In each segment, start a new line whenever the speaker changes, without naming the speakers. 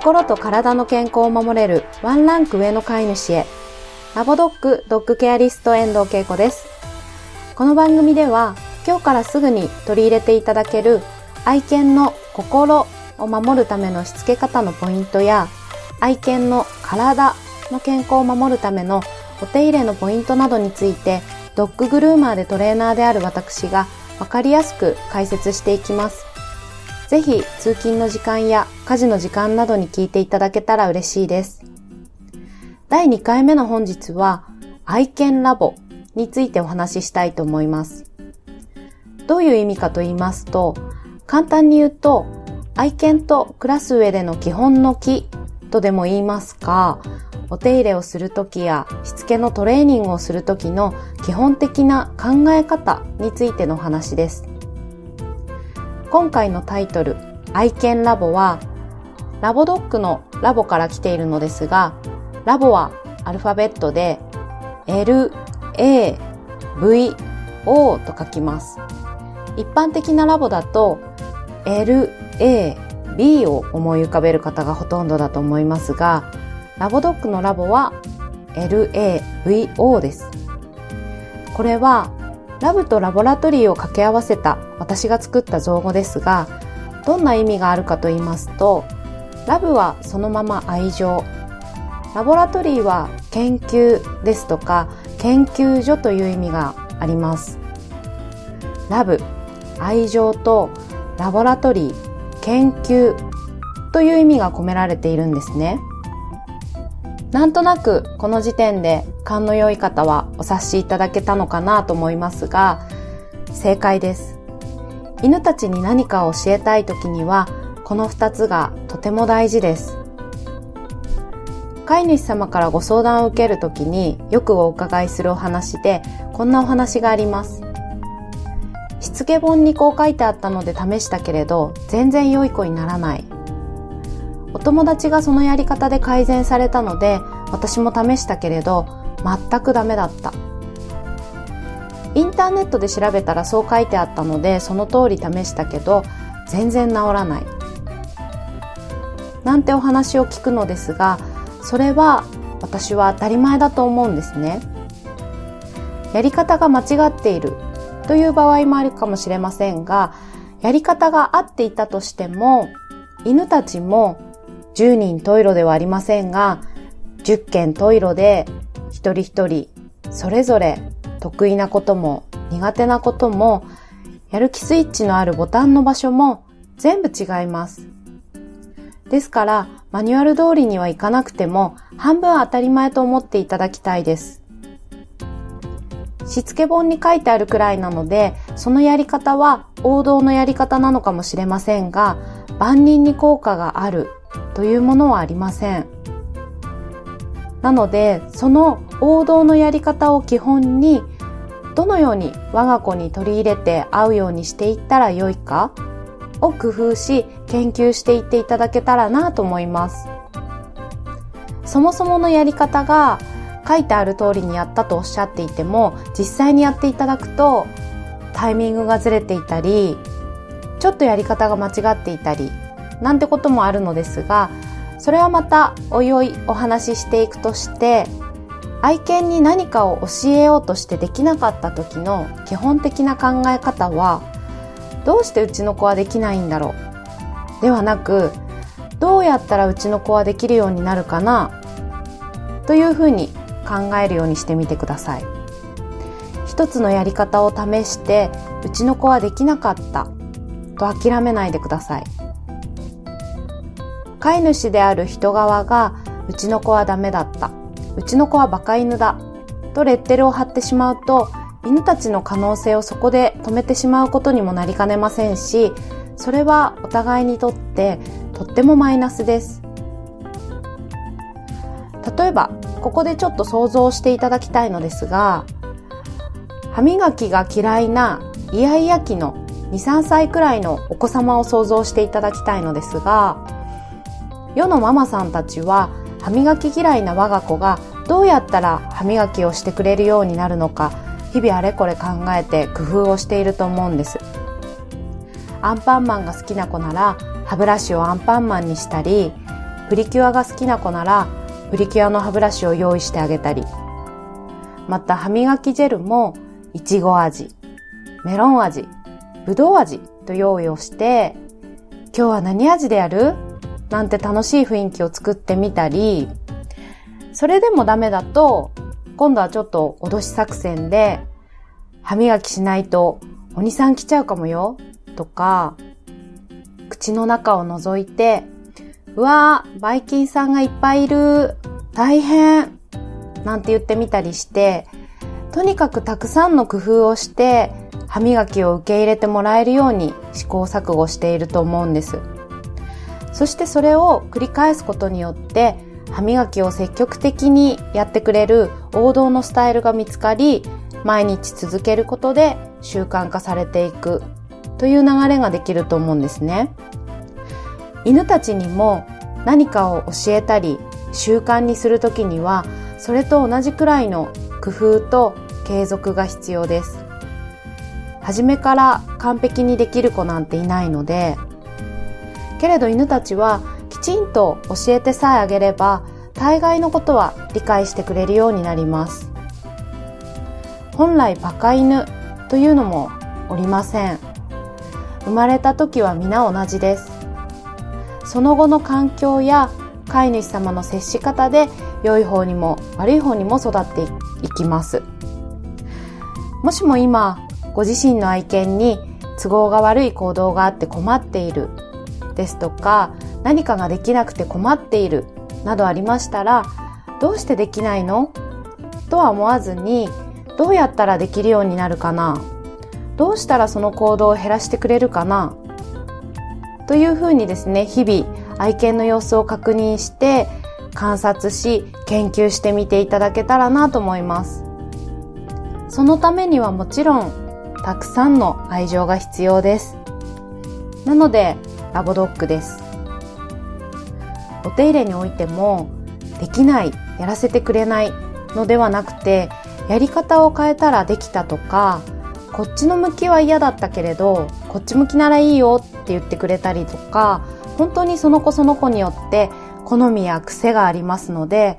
心と体の健康を守れるワンランク上の飼い主へラボドッグドッグケアリスト遠藤恵子ですこの番組では今日からすぐに取り入れていただける愛犬の心を守るためのしつけ方のポイントや愛犬の体の健康を守るためのお手入れのポイントなどについてドッググルーマーでトレーナーである私がわかりやすく解説していきます。ぜひ通勤の時間や家事の時間などに聞いていただけたら嬉しいです。第2回目の本日は愛犬ラボについてお話ししたいと思います。どういう意味かと言いますと、簡単に言うと愛犬と暮らす上での基本の木とでも言いますか、お手入れをするときやしつけのトレーニングをするときの基本的な考え方についての話です。今回のタイトル、愛犬ラボは、ラボドッグのラボから来ているのですが、ラボはアルファベットで L, A, V, O と書きます。一般的なラボだと L, A, B を思い浮かべる方がほとんどだと思いますが、ラボドッグのラボは LAVO です。これはラブとラボラトリーを掛け合わせた私が作った造語ですが、どんな意味があるかと言いますと、ラブはそのまま愛情、ラボラトリーは研究ですとか研究所という意味があります。ラブ、愛情とラボラトリー、研究という意味が込められているんですね。なんとなくこの時点で勘の良い方はお察しいただけたのかなと思いますが、正解です。犬たちに何かを教えたい時には、この二つがとても大事です。飼い主様からご相談を受けるときによくお伺いするお話で、こんなお話があります。しつけ本にこう書いてあったので試したけれど、全然良い子にならない。お友達がそのやり方で改善されたので私も試したけれど全くダメだった。インターネットで調べたらそう書いてあったのでその通り試したけど全然治らない。なんてお話を聞くのですがそれは私は当たり前だと思うんですね。やり方が間違っているという場合もあるかもしれませんがやり方が合っていたとしても犬たちも10人トイロではありませんが、10件トイロで一人一人それぞれ得意なことも苦手なこともやる気スイッチのあるボタンの場所も全部違います。ですからマニュアル通りにはいかなくても半分当たり前と思っていただきたいです。しつけ本に書いてあるくらいなのでそのやり方は王道のやり方なのかもしれませんが万人に効果があるというものはありません。なので、その王道のやり方を基本に、どのように我が子に取り入れて合うようにしていったらよいかを工夫し研究していっていただけたらなと思います。そもそものやり方が書いてある通りにやったとおっしゃっていても実際にやっていただくとタイミングがずれていたりちょっとやり方が間違っていたりなんてこともあるのですがそれはまたおいおいお話ししていくとして愛犬に何かを教えようとしてできなかった時の基本的な考え方はどうしてうちの子はできないんだろう？ではなくどうやったらうちの子はできるようになるかな？というふうに考えるようにしてみてください。一つのやり方を試してうちの子はできなかった。と諦めないでください。飼い主である人側が、うちの子はダメだった。うちの子はバカ犬だ。とレッテルを貼ってしまうと、犬たちの可能性をそこで止めてしまうことにもなりかねませんし、それはお互いにとってとってもマイナスです。例えば、ここでちょっと想像していただきたいのですが、歯磨きが嫌いなイヤイヤ期の2、3歳くらいのお子様を想像していただきたいのですが、世のママさんたちは歯磨き嫌いな我が子がどうやったら歯磨きをしてくれるようになるのか日々あれこれ考えて工夫をしていると思うんです。アンパンマンが好きな子なら歯ブラシをアンパンマンにしたりプリキュアが好きな子ならプリキュアの歯ブラシを用意してあげたり、また歯磨きジェルもいちご味、メロン味、ぶどう味と用意をして、今日は何味でやる？なんて楽しい雰囲気を作ってみたり、それでもダメだと、今度はちょっと脅し作戦で、歯磨きしないと鬼さん来ちゃうかもよ、とか、口の中を覗いて、うわー、バイキンさんがいっぱいいる、大変、なんて言ってみたりして、とにかくたくさんの工夫をして、歯磨きを受け入れてもらえるように試行錯誤していると思うんです。そしてそれを繰り返すことによって、歯磨きを積極的にやってくれる王道のスタイルが見つかり、毎日続けることで習慣化されていくという流れができると思うんですね。犬たちにも何かを教えたり習慣にするときにはそれと同じくらいの工夫と継続が必要です。初めから完璧にできる子なんていないので、けれど犬たちはきちんと教えてさえあげれば大概のことは理解してくれるようになります。本来バカ犬というのもおりません。生まれた時は皆同じです。その後の環境や飼い主様の接し方で良い方にも悪い方にも育っていきます。もしも今、ご自身の愛犬に都合が悪い行動があって困っているですとか、何かができなくて困っているなどありましたら、どうしてできないの？とは思わずに、どうやったらできるようになるかな？どうしたらその行動を減らしてくれるかな？というふうにですね、日々愛犬の様子を確認して観察し研究してみていただけたらなと思います。そのためにはもちろんたくさんの愛情が必要です。なのでラボドッグです。お手入れにおいてもできない、やらせてくれないのではなくてやり方を変えたらできたとかこっちの向きは嫌だったけれどこっち向きならいいよって言ってくれたりとか本当にその子その子によって好みや癖がありますので、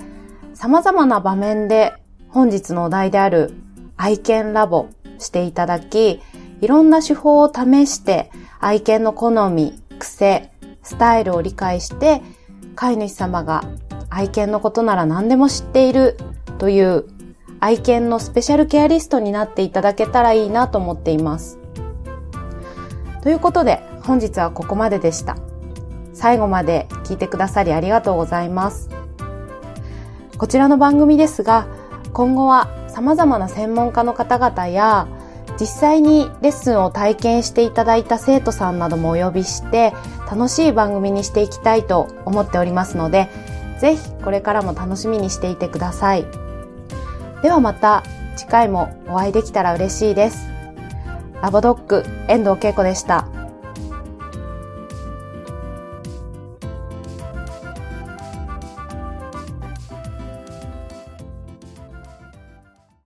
様々な場面で本日のお題である愛犬ラボしていただき、いろんな手法を試して愛犬の好み、癖、スタイルを理解して、飼い主様が愛犬のことなら何でも知っているという愛犬のスペシャルケアリストになっていただけたらいいなと思っています。ということで本日はここまででした。最後まで聞いてくださりありがとうございます。こちらの番組ですが、今後は様々な専門家の方々や、実際にレッスンを体験していただいた生徒さんなどもお呼びして、楽しい番組にしていきたいと思っておりますので、ぜひこれからも楽しみにしていてください。ではまた次回もお会いできたら嬉しいです。ラボドッグ遠藤恵子でした。